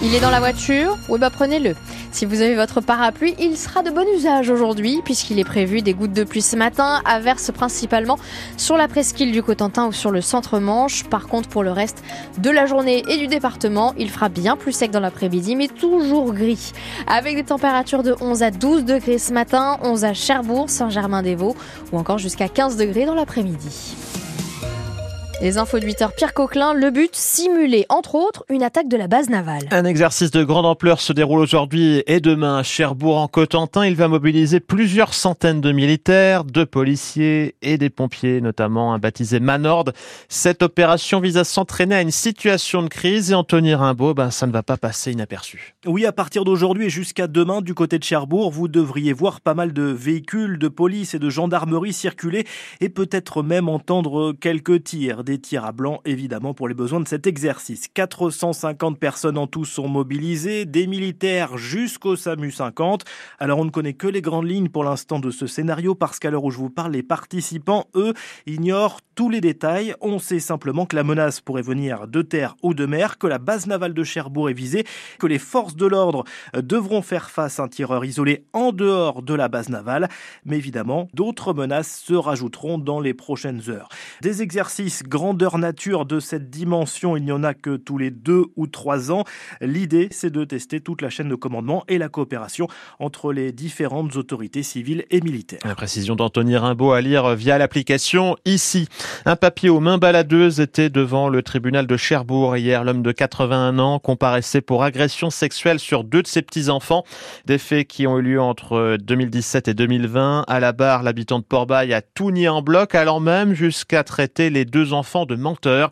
Il est dans la voiture? Oui, bah prenez-le. Si vous avez votre parapluie, il sera de bon usage aujourd'hui puisqu'il est prévu des gouttes de pluie ce matin, averses principalement sur la presqu'île du Cotentin ou sur le centre-Manche. Par contre, pour le reste de la journée et du département, il fera bien plus sec dans l'après-midi, mais toujours gris. Avec des températures de 11 à 12 degrés ce matin, 11 à Cherbourg, Saint-Germain-des-Vaux ou encore jusqu'à 15 degrés dans l'après-midi. Les infos de 8h, Pierre Coquelin, le but, simuler, entre autres, une attaque de la base navale. Un exercice de grande ampleur se déroule aujourd'hui et demain à Cherbourg en Cotentin. Il va mobiliser plusieurs centaines de militaires, de policiers et des pompiers, notamment un baptisé Manord. Cette opération vise à s'entraîner à une situation de crise et Anthony Rimbaud, ben, ça ne va pas passer inaperçu. Oui, à partir d'aujourd'hui et jusqu'à demain, du côté de Cherbourg, vous devriez voir pas mal de véhicules de police et de gendarmerie circuler et peut-être même entendre quelques tirs des tirs à blanc évidemment pour les besoins de cet exercice. 450 personnes en tout sont mobilisées, des militaires jusqu'au SAMU 50. Alors on ne connaît que les grandes lignes pour l'instant de ce scénario parce qu'à l'heure où je vous parle, les participants, eux, ignorent tous les détails. On sait simplement que la menace pourrait venir de terre ou de mer, que la base navale de Cherbourg est visée, que les forces de l'ordre devront faire face à un tireur isolé en dehors de la base navale. Mais évidemment, d'autres menaces se rajouteront dans les prochaines heures. Des exercices grandeur nature de cette dimension, il n'y en a que tous les deux ou trois ans. L'idée, c'est de tester toute la chaîne de commandement et la coopération entre les différentes autorités civiles et militaires. La précision d'Anthony Rimbaud à lire via l'application ici. Un papier aux mains baladeuses était devant le tribunal de Cherbourg hier. L'homme de 81 ans comparaissait pour agression sexuelle sur deux de ses petits-enfants. Des faits qui ont eu lieu entre 2017 et 2020. À la barre, l'habitant de Port-Bail a tout nié en bloc, allant même jusqu'à traiter les deux enfants de menteurs.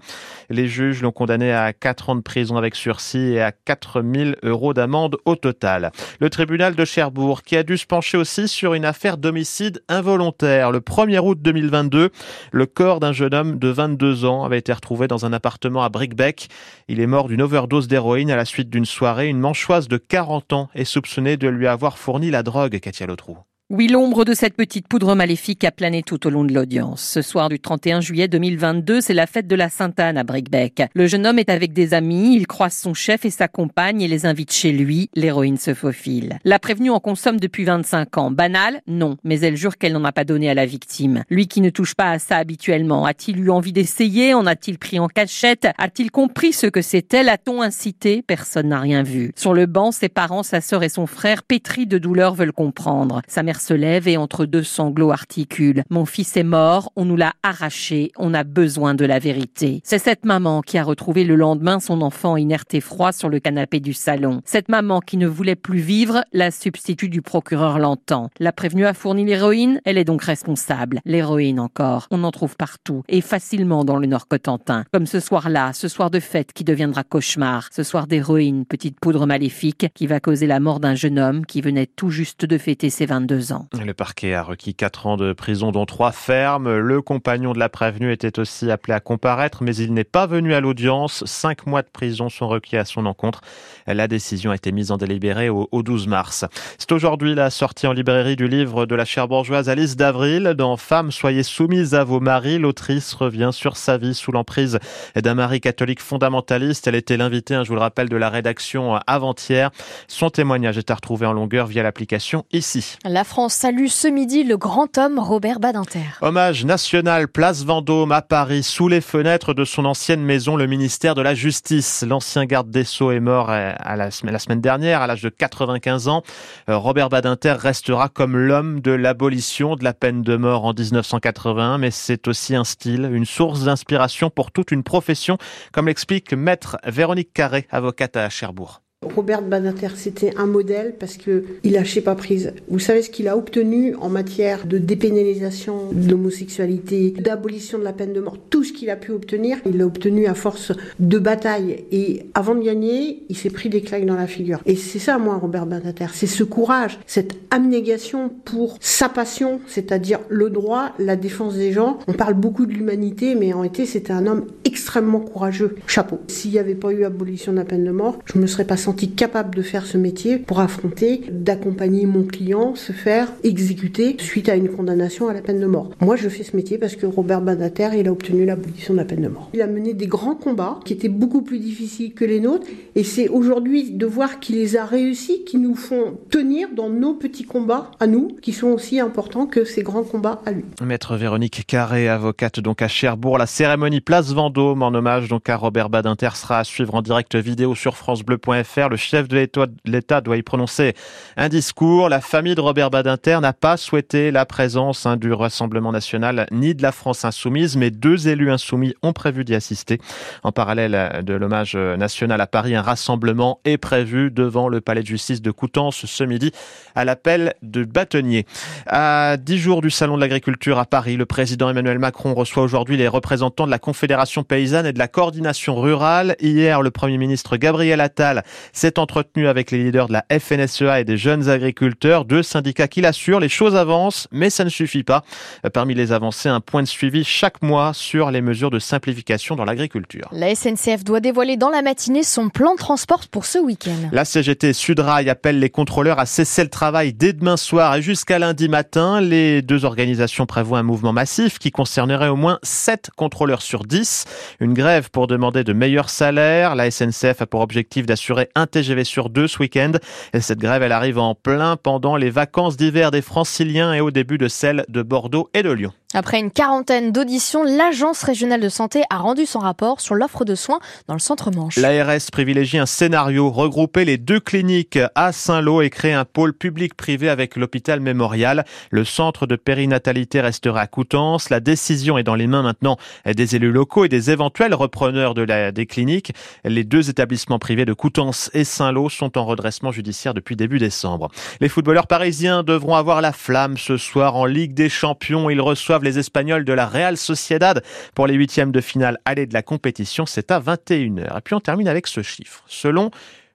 Les juges l'ont condamné à 4 ans de prison avec sursis et à 4000 euros d'amende au total. Le tribunal de Cherbourg qui a dû se pencher aussi sur une affaire d'homicide involontaire. Le 1er août 2022, le corps d'un jeune homme de 22 ans avait été retrouvé dans un appartement à Brickbeck. Il est mort d'une overdose d'héroïne à la suite d'une soirée. Une manchoise de 40 ans est soupçonnée de lui avoir fourni la drogue, Katia Lotrou. Oui, l'ombre de cette petite poudre maléfique a plané tout au long de l'audience. Ce soir du 31 juillet 2022, c'est la fête de la Sainte-Anne à Brickbeck. Le jeune homme est avec des amis, il croise son chef et sa compagne et les invite chez lui. L'héroïne se faufile. La prévenue en consomme depuis 25 ans. Banal Non, mais elle jure qu'elle n'en a pas donné à la victime. Lui qui ne touche pas à ça habituellement, a-t-il eu envie d'essayer? En a-t-il pris en cachette? A-t-il compris ce que c'était? L'a-t-on incité? Personne n'a rien vu. Sur le banc, ses parents, sa sœur et son frère, pétris de douleur, veulent comprendre. Sa mère se lève et entre deux sanglots articule. Mon fils est mort, on nous l'a arraché, on a besoin de la vérité. C'est cette maman qui a retrouvé le lendemain son enfant inerte et froid sur le canapé du salon. Cette maman qui ne voulait plus vivre, la substitut du procureur l'entend. La prévenue a fourni l'héroïne, elle est donc responsable. L'héroïne encore, on en trouve partout et facilement dans le Nord Cotentin. Comme ce soir-là, ce soir de fête qui deviendra cauchemar, ce soir d'héroïne, petite poudre maléfique qui va causer la mort d'un jeune homme qui venait tout juste de fêter ses 22 ans. Le parquet a requis 4 ans de prison, dont 3 fermes. Le compagnon de la prévenue était aussi appelé à comparaître, mais il n'est pas venu à l'audience. 5 mois de prison sont requis à son encontre. La décision a été mise en délibéré au, 12 mars. C'est aujourd'hui la sortie en librairie du livre de la chère bourgeoise Alice d'Avril. Dans Femmes, soyez soumises à vos maris, l'autrice revient sur sa vie sous l'emprise d'un mari catholique fondamentaliste. Elle était l'invitée, hein, je vous le rappelle, de la rédaction avant-hier. Son témoignage est à retrouver en longueur via l'application ici. La France salue ce midi le grand homme Robert Badinter. Hommage national, place Vendôme à Paris, sous les fenêtres de son ancienne maison, le ministère de la Justice. L'ancien garde des Sceaux est mort à la, la semaine dernière, à l'âge de 95 ans. Euh, Robert Badinter restera comme l'homme de l'abolition de la peine de mort en 1981, mais c'est aussi un style, une source d'inspiration pour toute une profession, comme l'explique maître Véronique Carré, avocate à Cherbourg. Robert Badinter, c'était un modèle parce que il lâchait pas prise. Vous savez ce qu'il a obtenu en matière de dépénalisation de l'homosexualité, d'abolition de la peine de mort, tout ce qu'il a pu obtenir, il l'a obtenu à force de bataille. Et avant de gagner, il s'est pris des claques dans la figure. Et c'est ça, moi, Robert Badinter, c'est ce courage, cette abnégation pour sa passion, c'est-à-dire le droit, la défense des gens. On parle beaucoup de l'humanité, mais en réalité, c'était un homme extrêmement courageux. Chapeau. S'il n'y avait pas eu abolition de la peine de mort, je ne me serais pas senti capable de faire ce métier pour affronter, d'accompagner mon client se faire exécuter suite à une condamnation à la peine de mort. Moi, je fais ce métier parce que Robert Badater, il a obtenu l'abolition de la peine de mort. Il a mené des grands combats qui étaient beaucoup plus difficiles que les nôtres et c'est aujourd'hui de voir qu'il les a réussis qui nous font tenir dans nos petits combats à nous qui sont aussi importants que ces grands combats à lui. Maître Véronique Carré, avocate donc à Cherbourg, la cérémonie Place Vendôme en hommage donc à Robert Badinter sera à suivre en direct vidéo sur francebleu.fr. Le chef de l'État doit y prononcer un discours. La famille de Robert Badinter n'a pas souhaité la présence hein, du Rassemblement national ni de la France insoumise, mais deux élus insoumis ont prévu d'y assister. En parallèle de l'hommage national à Paris, un rassemblement est prévu devant le palais de justice de Coutances ce midi à l'appel de bâtonnier. À dix jours du salon de l'agriculture à Paris, le président Emmanuel Macron reçoit aujourd'hui les représentants de la Confédération paysanne et de la coordination rurale. Hier, le premier ministre Gabriel Attal s'est entretenu avec les leaders de la FNSEA et des jeunes agriculteurs, deux syndicats qui l'assurent, les choses avancent, mais ça ne suffit pas. Parmi les avancées, un point de suivi chaque mois sur les mesures de simplification dans l'agriculture. La SNCF doit dévoiler dans la matinée son plan de transport pour ce week-end. La CGT Sudrail appelle les contrôleurs à cesser le travail dès demain soir et jusqu'à lundi matin. Les deux organisations prévoient un mouvement massif qui concernerait au moins 7 contrôleurs sur 10. Une grève pour demander de meilleurs salaires. La SNCF a pour objectif d'assurer un TGV sur deux ce week-end. Et cette grève, elle arrive en plein pendant les vacances d'hiver des franciliens et au début de celles de Bordeaux et de Lyon. Après une quarantaine d'auditions, l'Agence régionale de santé a rendu son rapport sur l'offre de soins dans le centre-manche. L'ARS privilégie un scénario, regrouper les deux cliniques à Saint-Lô et créer un pôle public-privé avec l'hôpital mémorial. Le centre de périnatalité restera à Coutances. La décision est dans les mains maintenant des élus locaux et des éventuels repreneurs de la, des cliniques. Les deux établissements privés de Coutances et Saint-Lô sont en redressement judiciaire depuis début décembre. Les footballeurs parisiens devront avoir la flamme ce soir en Ligue des Champions. Ils reçoivent les Espagnols de la Real Sociedad pour les huitièmes de finale aller de la compétition. C'est à 21h. Et puis on termine avec ce chiffre. Selon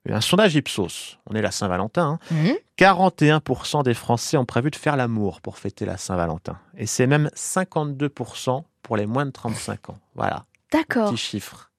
un sondage Ipsos, on est la Saint-Valentin, 41% hein, des Français ont prévu de faire l'amour pour fêter la Saint-Valentin. Et c'est même 52% pour les moins de 35 ans. Voilà. D'accord. Petit chiffre.